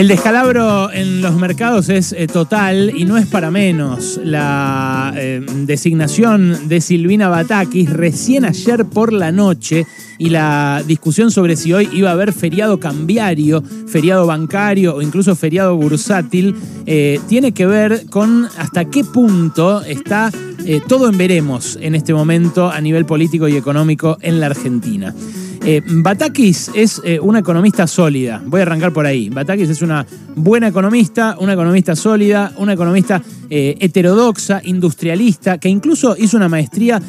El descalabro en los mercados es eh, total y no es para menos. La eh, designación de Silvina Batakis recién ayer por la noche y la discusión sobre si hoy iba a haber feriado cambiario, feriado bancario o incluso feriado bursátil, eh, tiene que ver con hasta qué punto está todo en veremos en este momento a nivel político y económico en la Argentina. Eh, Batakis es eh, una economista sólida. Voy a arrancar por ahí. Batakis es una buena economista, una economista sólida, una economista eh, heterodoxa, industrialista, que incluso hizo una maestría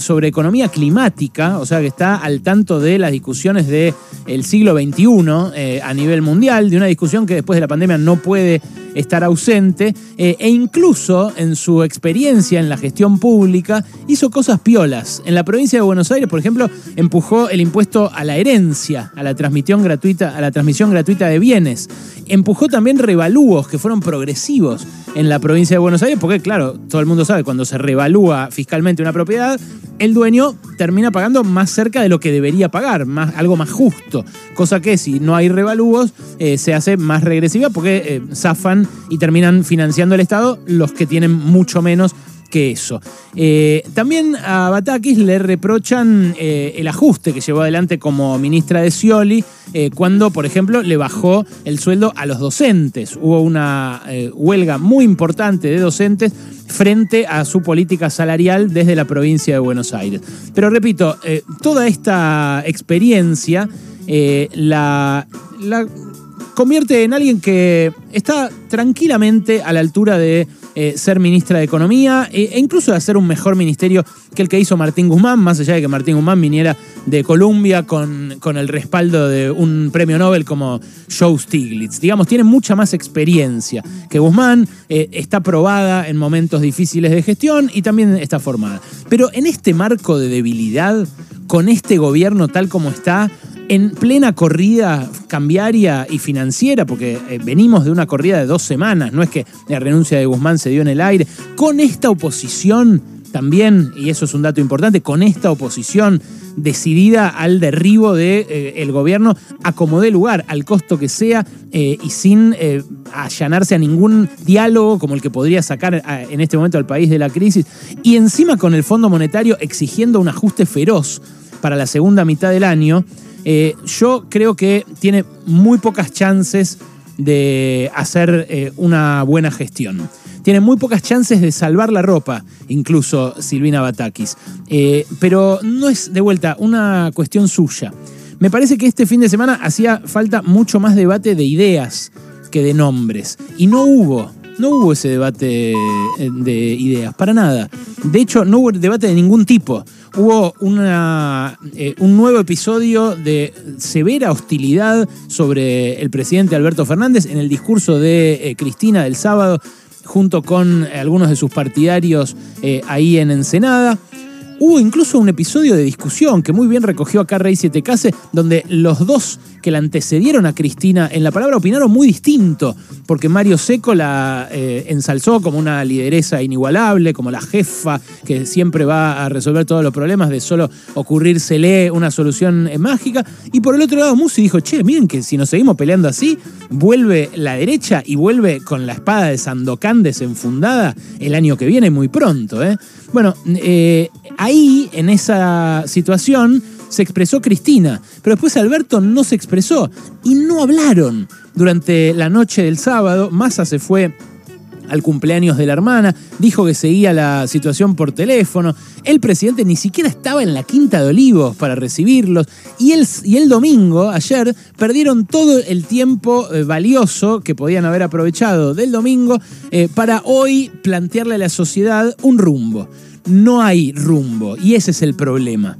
sobre economía climática, o sea que está al tanto de las discusiones del siglo XXI a nivel mundial, de una discusión que después de la pandemia no puede estar ausente, e incluso en su experiencia en la gestión pública hizo cosas piolas. En la provincia de Buenos Aires, por ejemplo, empujó el impuesto a la herencia, a la transmisión gratuita, a la transmisión gratuita de bienes. Empujó también revalúos que fueron progresivos en la provincia de Buenos Aires, porque claro, todo el mundo sabe, cuando se revalúa fiscalmente una propiedad, el dueño termina pagando más cerca de lo que debería pagar, más, algo más justo. Cosa que si no hay revalúos, eh, se hace más regresiva porque eh, zafan y terminan financiando el Estado los que tienen mucho menos que eso. Eh, también a Batakis le reprochan eh, el ajuste que llevó adelante como ministra de Scioli eh, cuando, por ejemplo, le bajó el sueldo a los docentes. Hubo una huelga muy importante de docentes frente a su política salarial desde la provincia de Buenos Aires. Pero repito, toda esta experiencia la, la convierte en alguien que está tranquilamente a la altura de eh, ser ministra de Economía e, e incluso de hacer un mejor ministerio que el que hizo Martín Guzmán, más allá de que Martín Guzmán viniera de Colombia con, con el respaldo de un premio Nobel como Joe Stiglitz. Digamos, tiene mucha más experiencia que Guzmán, eh, está probada en momentos difíciles de gestión y también está formada. Pero en este marco de debilidad, con este gobierno tal como está, en plena corrida cambiaria y financiera, porque eh, venimos de una corrida de dos semanas, no es que la renuncia de Guzmán se dio en el aire, con esta oposición también, y eso es un dato importante, con esta oposición decidida al derribo del de, eh, gobierno a como dé lugar, al costo que sea, eh, y sin allanarse a ningún diálogo como el que podría sacar en este momento al país de la crisis, y encima con el Fondo Monetario exigiendo un ajuste feroz para la segunda mitad del año, eh, yo creo que tiene muy pocas chances de hacer eh, una buena gestión. Tiene muy pocas chances de salvar la ropa, incluso Silvina Batakis. Eh, pero no es de vuelta una cuestión suya. Me parece que este fin de semana hacía falta mucho más debate de ideas que de nombres. Y no hubo, no hubo ese debate de ideas, para nada. De hecho, no hubo debate de ningún tipo hubo una, eh, un nuevo episodio de severa hostilidad sobre el presidente Alberto Fernández en el discurso de eh, Cristina del sábado, junto con algunos de sus partidarios eh, ahí en Ensenada. Hubo incluso un episodio de discusión que muy bien recogió acá Rey Siete Case, donde los dos que la antecedieron a Cristina en la palabra opinaron muy distinto, porque Mario Seco la eh, ensalzó como una lideresa inigualable, como la jefa que siempre va a resolver todos los problemas de solo ocurrírsele una solución eh, mágica. Y por el otro lado, Musi dijo, che, miren que si nos seguimos peleando así, vuelve la derecha y vuelve con la espada de Sandokan desenfundada el año que viene muy pronto. ¿eh? Bueno, ahí, en esa situación, se expresó Cristina, pero después Alberto no se expresó y no hablaron. Durante la noche del sábado, Massa se fue al cumpleaños de la hermana, dijo que seguía la situación por teléfono. El presidente ni siquiera estaba en la Quinta de Olivos para recibirlos. Y el, y el domingo, ayer, perdieron todo el tiempo eh, valioso que podían haber aprovechado del domingo eh, para hoy plantearle a la sociedad un rumbo. No hay rumbo y ese es el problema.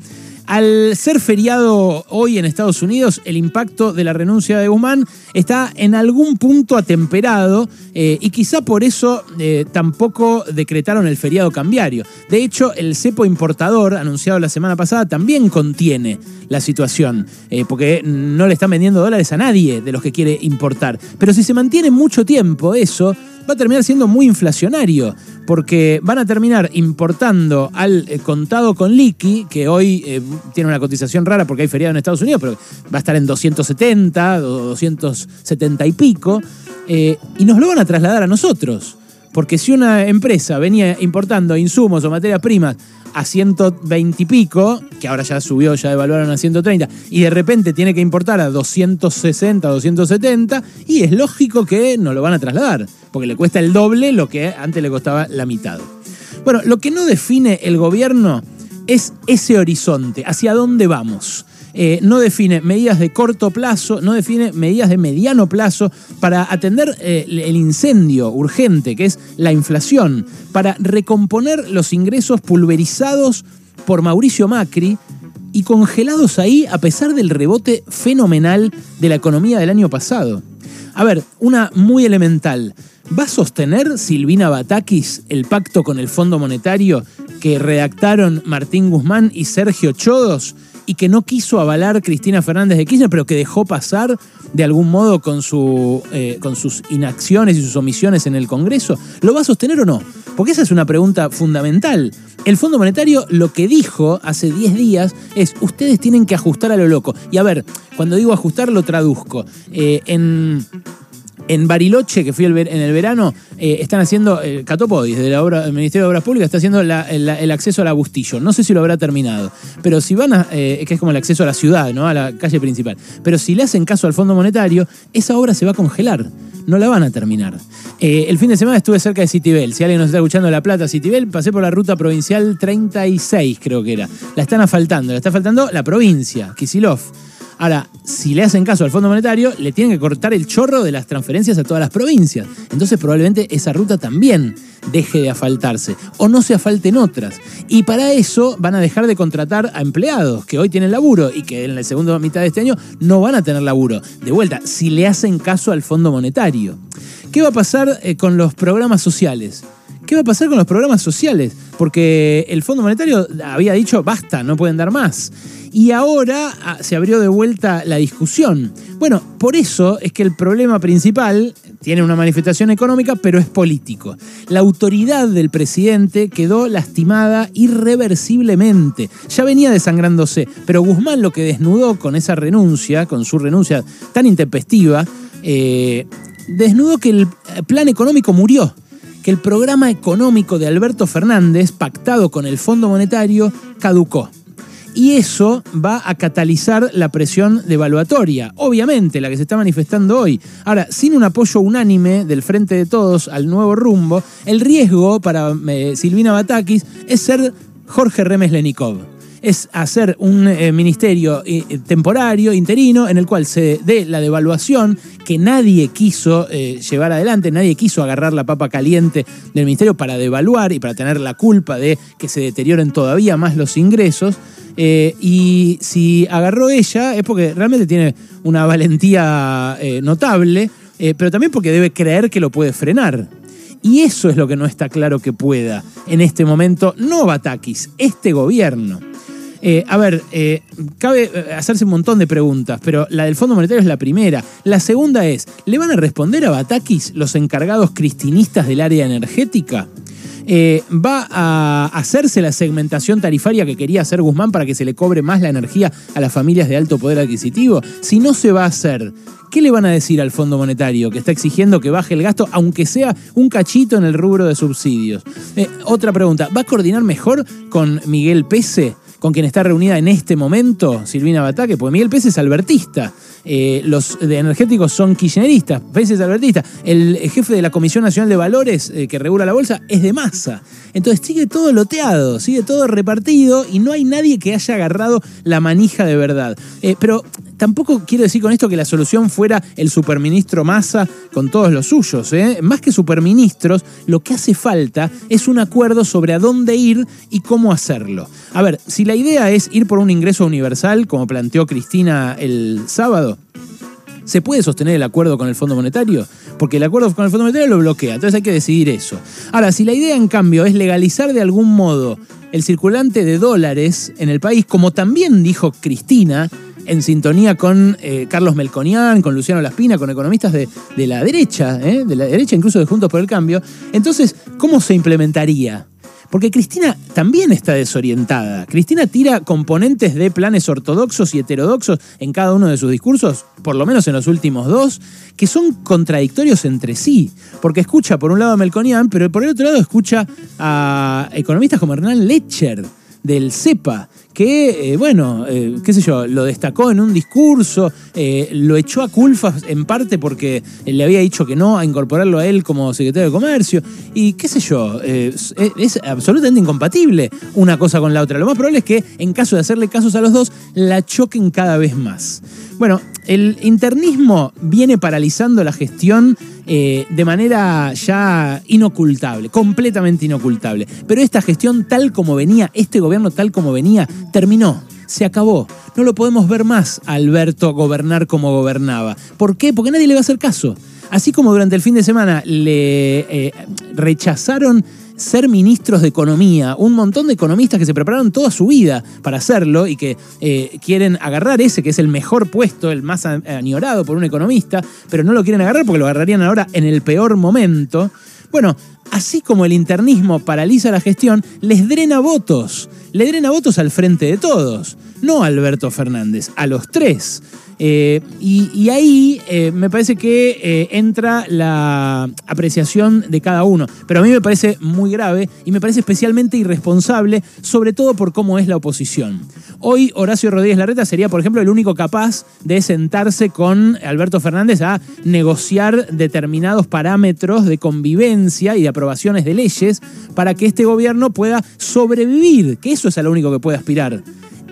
Al ser feriado hoy en Estados Unidos, el impacto de la renuncia de Guzmán está en algún punto atemperado eh, y quizá por eso eh, tampoco decretaron el feriado cambiario. De hecho, el cepo importador anunciado la semana pasada también contiene la situación, eh, porque no le están vendiendo dólares a nadie de los que quiere importar. Pero si se mantiene mucho tiempo eso, va a terminar siendo muy inflacionario, porque van a terminar importando al eh, contado con liqui, que hoy eh, tiene una cotización rara porque hay feriado en Estados Unidos, pero va a estar en 270 o 270 y pico, eh, y nos lo van a trasladar a nosotros. Porque si una empresa venía importando insumos o materias primas a 120 y pico, que ahora ya subió, ya devaluaron a 130, y de repente tiene que importar a 260, 270, y es lógico que no lo van a trasladar, porque le cuesta el doble lo que antes le costaba la mitad. Bueno, lo que no define el gobierno es ese horizonte, hacia dónde vamos. Eh, no define medidas de corto plazo, no define medidas de mediano plazo para atender eh, el incendio urgente, que es la inflación, para recomponer los ingresos pulverizados por Mauricio Macri y congelados ahí a pesar del rebote fenomenal de la economía del año pasado. A ver, una muy elemental. ¿Va a sostener Silvina Batakis el pacto con el Fondo Monetario que redactaron Martín Guzmán y Sergio Chodos? Y que no quiso avalar Cristina Fernández de Kirchner, pero que dejó pasar de algún modo con, su, eh, con sus inacciones y sus omisiones en el Congreso? ¿Lo va a sostener o no? Porque esa es una pregunta fundamental. El Fondo Monetario lo que dijo hace 10 días es, ustedes tienen que ajustar a lo loco. Y a ver, cuando digo ajustar lo traduzco. Eh, en en Bariloche, que fui en el verano, eh, están haciendo, el Catopodis, de la obra, el Ministerio de Obras Públicas, está haciendo el, acceso al Bustillo. No sé si lo habrá terminado, pero si van a, eh, que es como el acceso a la ciudad, ¿no? a la calle principal. Pero si le hacen caso al Fondo Monetario, esa obra se va a congelar. No la van a terminar. Eh, el fin de semana estuve cerca de Citibel. Si alguien nos está escuchando La Plata, Citibel, pasé por la ruta provincial 36, creo que era. La están asfaltando, la está faltando la provincia, Kisilov. Ahora, si le hacen caso al Fondo Monetario, le tienen que cortar el chorro de las transferencias a todas las provincias. Entonces probablemente esa ruta también deje de asfaltarse o no se asfalten otras. Y para eso van a dejar de contratar a empleados que hoy tienen laburo y que en la segunda mitad de este año no van a tener laburo. De vuelta, si le hacen caso al Fondo Monetario. ¿Qué va a pasar eh, con los programas sociales? ¿Qué va a pasar con los programas sociales? Porque el Fondo Monetario había dicho, basta, no pueden dar más y ahora ah, se abrió de vuelta la discusión. Bueno, por eso es que el problema principal tiene una manifestación económica, pero es político. La autoridad del presidente quedó lastimada irreversiblemente. Ya venía desangrándose, pero Guzmán lo que desnudó con esa renuncia, con su renuncia tan intempestiva, eh, desnudó que el plan económico murió que el programa económico de Alberto Fernández, pactado con el Fondo Monetario, caducó y eso va a catalizar la presión devaluatoria, obviamente la que se está manifestando hoy. Ahora, sin un apoyo unánime del Frente de Todos al nuevo rumbo, el riesgo para eh, Silvina Batakis es ser Jorge Remes Lenikov. Es hacer un eh, ministerio eh, temporario, interino, en el cual se dé la devaluación nadie quiso llevar adelante, nadie quiso agarrar la papa caliente del ministerio para devaluar y para tener la culpa de que se deterioren todavía más los ingresos. Eh, y si agarró ella es porque realmente tiene una valentía eh, notable, eh, pero también porque debe creer que lo puede frenar. Y eso es lo que no está claro que pueda en este momento, no Batakis, este gobierno. A ver, cabe hacerse un montón de preguntas, pero la del Fondo Monetario es la primera. La segunda es, ¿le van a responder a Batakis los encargados cristinistas del área energética? Eh, va a hacerse la segmentación tarifaria que quería hacer Guzmán para que se le cobre más la energía a las familias de alto poder adquisitivo. Si no se va a hacer, ¿qué le van a decir al Fondo Monetario que está exigiendo que baje el gasto, aunque sea un cachito en el rubro de subsidios? Eh, otra pregunta, ¿va a coordinar mejor con Miguel Pese? Con quien está reunida en este momento Silvina Bataque, porque Miguel Pese es albertista. Eh, los energéticos son kirchneristas, veces albertistas. El jefe de la Comisión Nacional de Valores eh, que regula la bolsa es de masa. Entonces sigue todo loteado, sigue todo repartido y no hay nadie que haya agarrado la manija de verdad. Eh, pero tampoco quiero decir con esto que la solución fuera el superministro Massa con todos los suyos. Más que superministros, lo que hace falta es un acuerdo sobre a dónde ir y cómo hacerlo. A ver, si la idea es ir por un ingreso universal, como planteó Cristina el sábado, ¿Se puede sostener el acuerdo con el Fondo Monetario? Porque el acuerdo con el Fondo Monetario lo bloquea, entonces hay que decidir eso. Ahora, si la idea en cambio es legalizar de algún modo el circulante de dólares en el país, como también dijo Cristina, en sintonía con eh, Carlos Melconian, con Luciano Laspina, con economistas de, de la derecha, ¿eh? de la derecha incluso de Juntos por el Cambio. Entonces, ¿cómo se implementaría? Porque Cristina también está desorientada. Cristina tira componentes de planes ortodoxos y heterodoxos en cada uno de sus discursos, por lo menos en los últimos dos, que son contradictorios entre sí. Porque escucha por un lado a Melconian, pero por el otro lado escucha a economistas como Hernán Lecher del CEPA, que, eh, bueno, eh, qué sé yo, lo destacó en un discurso, eh, lo echó a Culfas en parte porque le había dicho que no a incorporarlo a él como secretario de Comercio, y qué sé yo, es, es absolutamente incompatible una cosa con la otra. Lo más probable es que en caso de hacerle casos a los dos, la choquen cada vez más. Bueno, el internismo viene paralizando la gestión eh, de manera ya inocultable, completamente inocultable. Pero esta gestión tal como venía, este gobierno tal como venía, terminó. Se acabó. No lo podemos ver más a Alberto gobernar como gobernaba. ¿Por qué? Porque nadie le va a hacer caso. Así como durante el fin de semana le eh, rechazaron ser ministros de economía, un montón de economistas que se prepararon toda su vida para hacerlo y que eh, quieren agarrar ese que es el mejor puesto, el más añorado por un economista, pero no lo quieren agarrar porque lo agarrarían ahora en el peor momento. Bueno, así como el internismo paraliza la gestión, les drena votos. Le drena votos al frente de todos. No a Alberto Fernández, a los tres. Eh, y, ahí eh, me parece que eh, entra la apreciación de cada uno. Pero a mí me parece muy grave y me parece especialmente irresponsable, sobre todo por cómo es la oposición. Hoy Horacio Rodríguez Larreta sería, por ejemplo, el único capaz de sentarse con Alberto Fernández a negociar determinados parámetros de convivencia y de aprobaciones de leyes para que este gobierno pueda sobrevivir, que eso es a lo único que puede aspirar.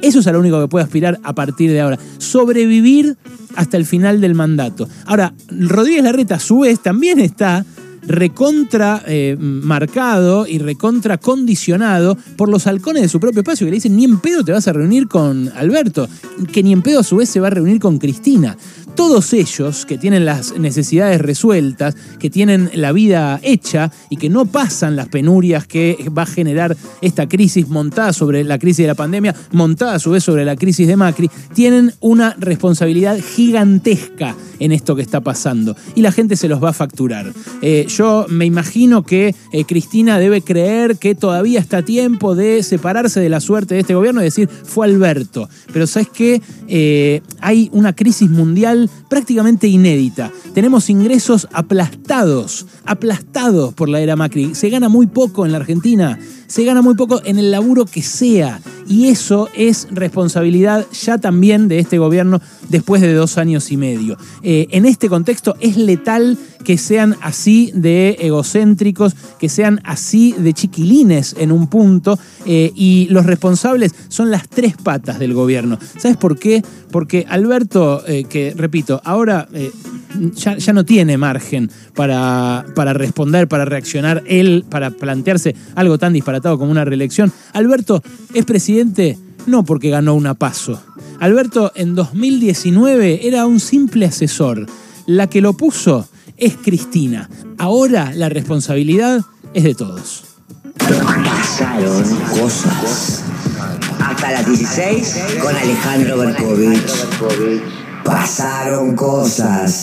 Eso es a lo único que puede aspirar a partir de ahora. Sobrevivir hasta el final del mandato. Ahora, Rodríguez Larreta, a su vez, también está recontra eh, marcado y recontra condicionado por los halcones de su propio espacio que le dicen ni en pedo te vas a reunir con Alberto, que ni en pedo a su vez se va a reunir con Cristina todos ellos que tienen las necesidades resueltas, que tienen la vida hecha y que no pasan las penurias que va a generar esta crisis montada sobre la crisis de la pandemia, montada a su vez sobre la crisis de Macri, tienen una responsabilidad gigantesca en esto que está pasando y la gente se los va a facturar. Eh, yo me imagino que eh, Cristina debe creer que todavía está tiempo de separarse de la suerte de este gobierno y decir fue Alberto. Pero sabes qué? Eh, hay una crisis mundial prácticamente inédita. Tenemos ingresos aplastados, aplastados por la era Macri. Se gana muy poco en la Argentina, se gana muy poco en el laburo que sea. Y eso es responsabilidad ya también de este gobierno después de dos años y medio. Eh, en este contexto es letal que sean así de egocéntricos, que sean así de chiquilines en un punto, eh, y los responsables son las tres patas del gobierno. ¿Sabes por qué? Porque Alberto, eh, que repito, ahora ya, no tiene margen para, para responder, para reaccionar él, para plantearse algo tan disparatado como una reelección. Alberto es presidente no porque ganó una paso. Alberto en 2019 era un simple asesor. La que lo puso es Cristina. Ahora la responsabilidad es de todos. Pasaron cosas. Hasta las 16 con Alejandro Berkovich. Pasaron cosas.